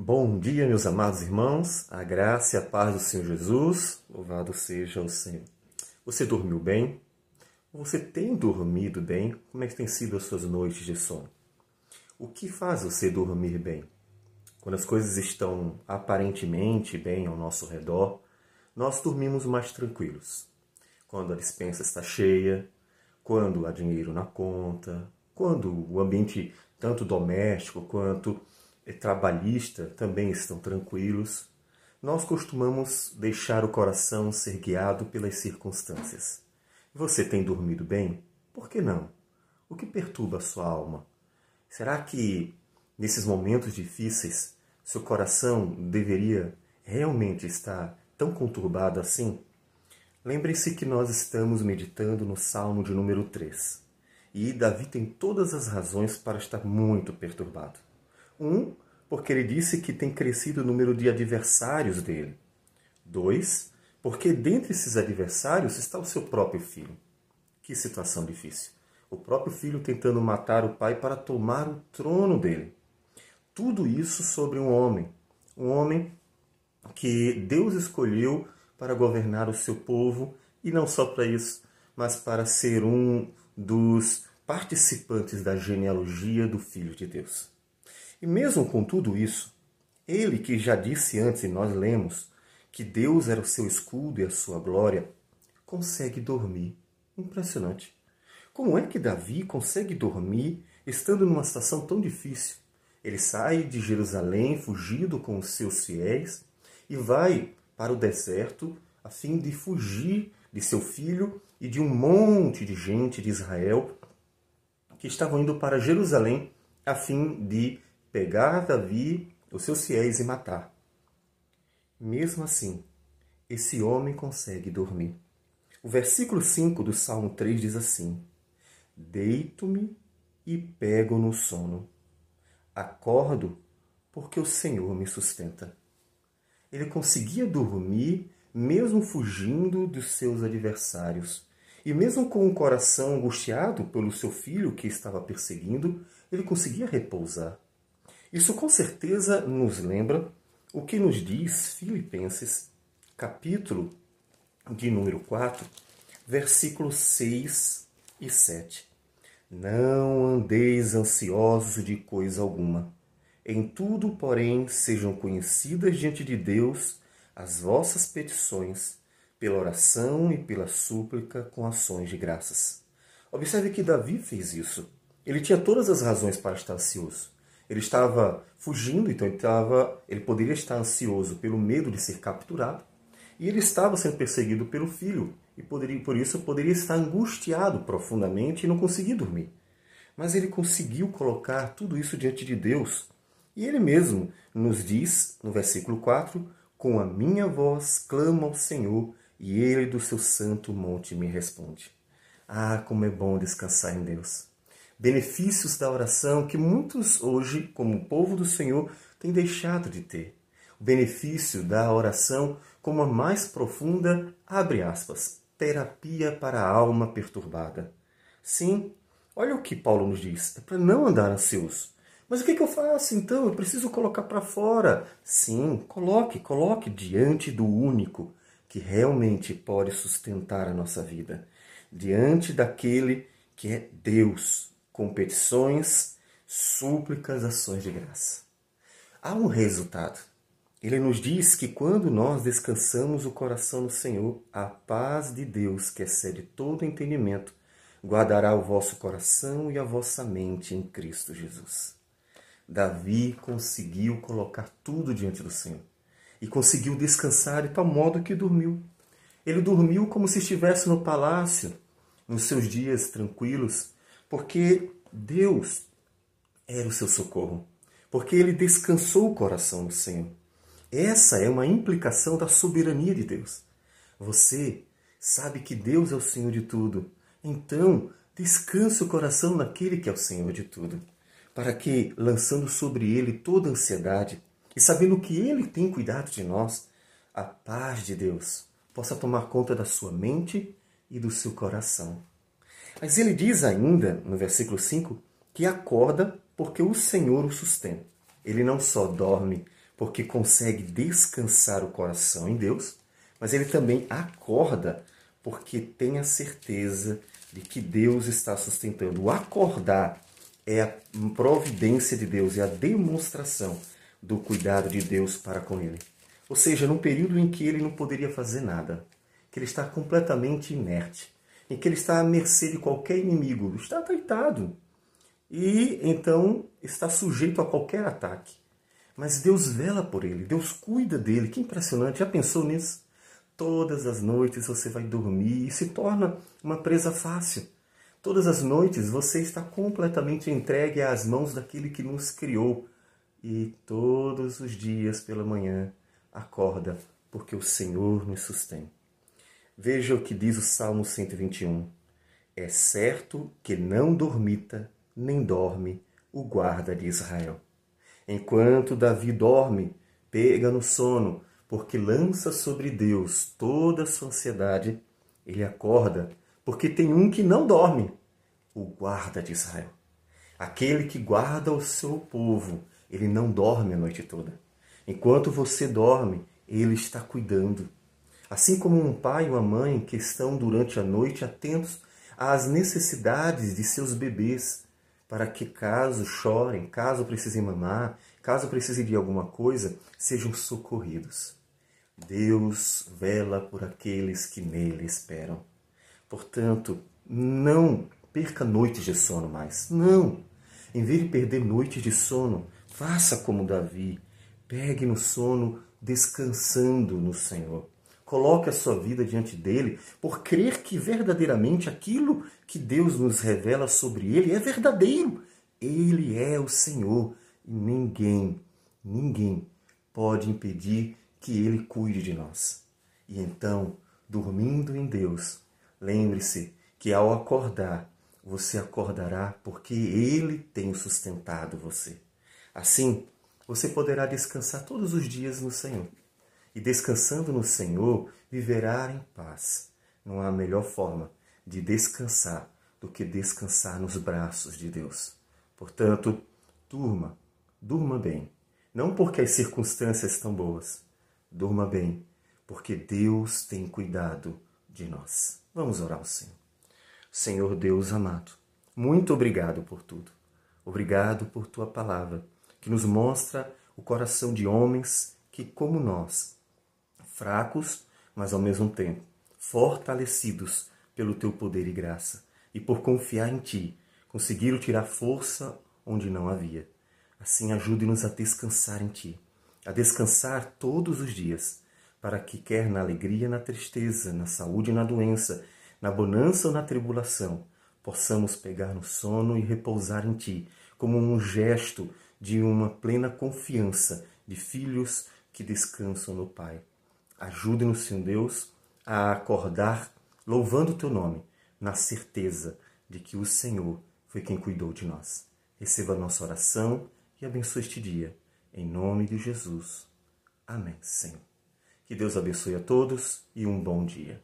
Bom dia, meus amados irmãos, a graça e a paz do Senhor Jesus, louvado seja o Senhor. Você dormiu bem? Você tem dormido bem? Como é que tem sido as suas noites de sono? O que faz você dormir bem? Quando as coisas estão aparentemente bem ao nosso redor, nós dormimos mais tranquilos. Quando a dispensa está cheia, quando há dinheiro na conta, quando o ambiente, tanto doméstico quanto trabalhista também estão tranquilos, nós costumamos deixar o coração ser guiado pelas circunstâncias. Você tem dormido bem? Por que não? O que perturba a sua alma? Será que nesses momentos difíceis seu coração deveria realmente estar tão conturbado assim? Lembre-se que nós estamos meditando no Salmo de número 3. E Davi tem todas as razões para estar muito perturbado. Um, porque ele disse que tem crescido o número de adversários dele. Dois, porque dentre esses adversários está o seu próprio filho. Que situação difícil. O próprio filho tentando matar o pai para tomar o trono dele. Tudo isso sobre um homem. Um homem que Deus escolheu para governar o seu povo e não só para isso, mas para ser um dos participantes da genealogia do Filho de Deus. E mesmo com tudo isso, ele que já disse antes, e nós lemos, que Deus era o seu escudo e a sua glória, consegue dormir. Impressionante. Como é que Davi consegue dormir estando numa situação tão difícil? Ele sai de Jerusalém fugido com os seus fiéis e vai para o deserto a fim de fugir de seu filho e de um monte de gente de Israel que estavam indo para Jerusalém a fim de pegar Davi, os seus fiéis e matar. Mesmo assim, esse homem consegue dormir. O versículo 5 do Salmo 3 diz assim: Deito-me e pego no sono. Acordo porque o Senhor me sustenta. Ele conseguia dormir mesmo fugindo dos seus adversários. E mesmo com o coração angustiado pelo seu filho que estava perseguindo, ele conseguia repousar. Isso com certeza nos lembra o que nos diz Filipenses, capítulo de número 4, versículos 6 e 7. Não andeis ansiosos de coisa alguma. Em tudo, porém, sejam conhecidas diante de Deus as vossas petições, pela oração e pela súplica com ações de graças. Observe que Davi fez isso. Ele tinha todas as razões para estar ansioso. Ele estava fugindo, então ele, estava, ele poderia estar ansioso pelo medo de ser capturado, e ele estava sendo perseguido pelo filho, e poderia, por isso poderia estar angustiado profundamente e não conseguir dormir. Mas ele conseguiu colocar tudo isso diante de Deus. E ele mesmo nos diz, no versículo 4, com a minha voz clamo ao Senhor, e ele do seu santo monte me responde. Ah, como é bom descansar em Deus benefícios da oração que muitos hoje, como povo do Senhor, têm deixado de ter. O benefício da oração como a mais profunda, abre aspas, terapia para a alma perturbada. Sim, olha o que Paulo nos diz, é para não andar ansioso. Mas o que, que eu faço então? Eu preciso colocar para fora. Sim, coloque, coloque diante do único que realmente pode sustentar a nossa vida. Diante daquele que é Deus, com petições, súplicas, ações de graça. Há um resultado. Ele nos diz que quando nós descansamos o coração no Senhor, a paz de Deus, que excede todo entendimento, guardará o vosso coração e a vossa mente em Cristo Jesus. Davi conseguiu colocar tudo diante do Senhor e conseguiu descansar de tal modo que dormiu. Ele dormiu como se estivesse no palácio, nos seus dias tranquilos, porque Deus era o seu socorro, porque ele descansou o coração do Senhor. Essa é uma implicação da soberania de Deus. Você sabe que Deus é o Senhor de tudo, então descanse o coração naquele que é o Senhor de tudo, para que, lançando sobre ele toda ansiedade e sabendo que ele tem cuidado de nós, a paz de Deus possa tomar conta da sua mente e do seu coração. Mas ele diz ainda, no versículo 5, que acorda porque o Senhor o sustenta. Ele não só dorme porque consegue descansar o coração em Deus, mas ele também acorda porque tem a certeza de que Deus está sustentando. O acordar é a providência de Deus, é a demonstração do cuidado de Deus para com ele. Ou seja, num período em que ele não poderia fazer nada, que ele está completamente inerte, em que ele está à mercê de qualquer inimigo, está deitado e então está sujeito a qualquer ataque. Mas Deus vela por ele, Deus cuida dele. Que impressionante! Já pensou nisso? Todas as noites você vai dormir e se torna uma presa fácil. Todas as noites você está completamente entregue às mãos daquele que nos criou. E todos os dias pela manhã acorda, porque o Senhor nos sustém. Veja o que diz o Salmo 121. É certo que não dormita, nem dorme o guarda de Israel. Enquanto Davi dorme, pega no sono, porque lança sobre Deus toda a sua ansiedade, ele acorda, porque tem um que não dorme, o guarda de Israel. Aquele que guarda o seu povo, ele não dorme a noite toda. Enquanto você dorme, ele está cuidando. Assim como um pai ou uma mãe que estão durante a noite atentos às necessidades de seus bebês, para que caso chorem, caso precisem mamar, caso precisem de alguma coisa, sejam socorridos. Deus vela por aqueles que nele esperam. Portanto, não perca noites de sono mais. Não! Em vez de perder noites de sono, faça como Davi. Pegue no sono descansando no Senhor. Coloque a sua vida diante dele por crer que verdadeiramente aquilo que Deus nos revela sobre ele é verdadeiro. Ele é o Senhor e ninguém, ninguém pode impedir que ele cuide de nós. E então, dormindo em Deus, lembre-se que ao acordar, você acordará porque ele tem sustentado você. Assim, você poderá descansar todos os dias no Senhor. E descansando no Senhor, viverá em paz. Não há melhor forma de descansar do que descansar nos braços de Deus. Portanto, durma, durma bem. Não porque as circunstâncias estão boas. Durma bem, porque Deus tem cuidado de nós. Vamos orar ao Senhor. Senhor Deus amado, muito obrigado por tudo. Obrigado por tua palavra que nos mostra o coração de homens que, como nós, fracos, mas ao mesmo tempo fortalecidos pelo teu poder e graça, e por confiar em ti, conseguiram tirar força onde não havia. Assim, ajude-nos a descansar em ti, a descansar todos os dias, para que, quer na alegria, na tristeza, na saúde e na doença, na bonança ou na tribulação, possamos pegar no sono e repousar em ti, como um gesto de uma plena confiança de filhos que descansam no Pai. Ajude-nos, Senhor Deus, a acordar louvando o teu nome, na certeza de que o Senhor foi quem cuidou de nós. Receba a nossa oração e abençoe este dia. Em nome de Jesus. Amém, Senhor. Que Deus abençoe a todos e um bom dia.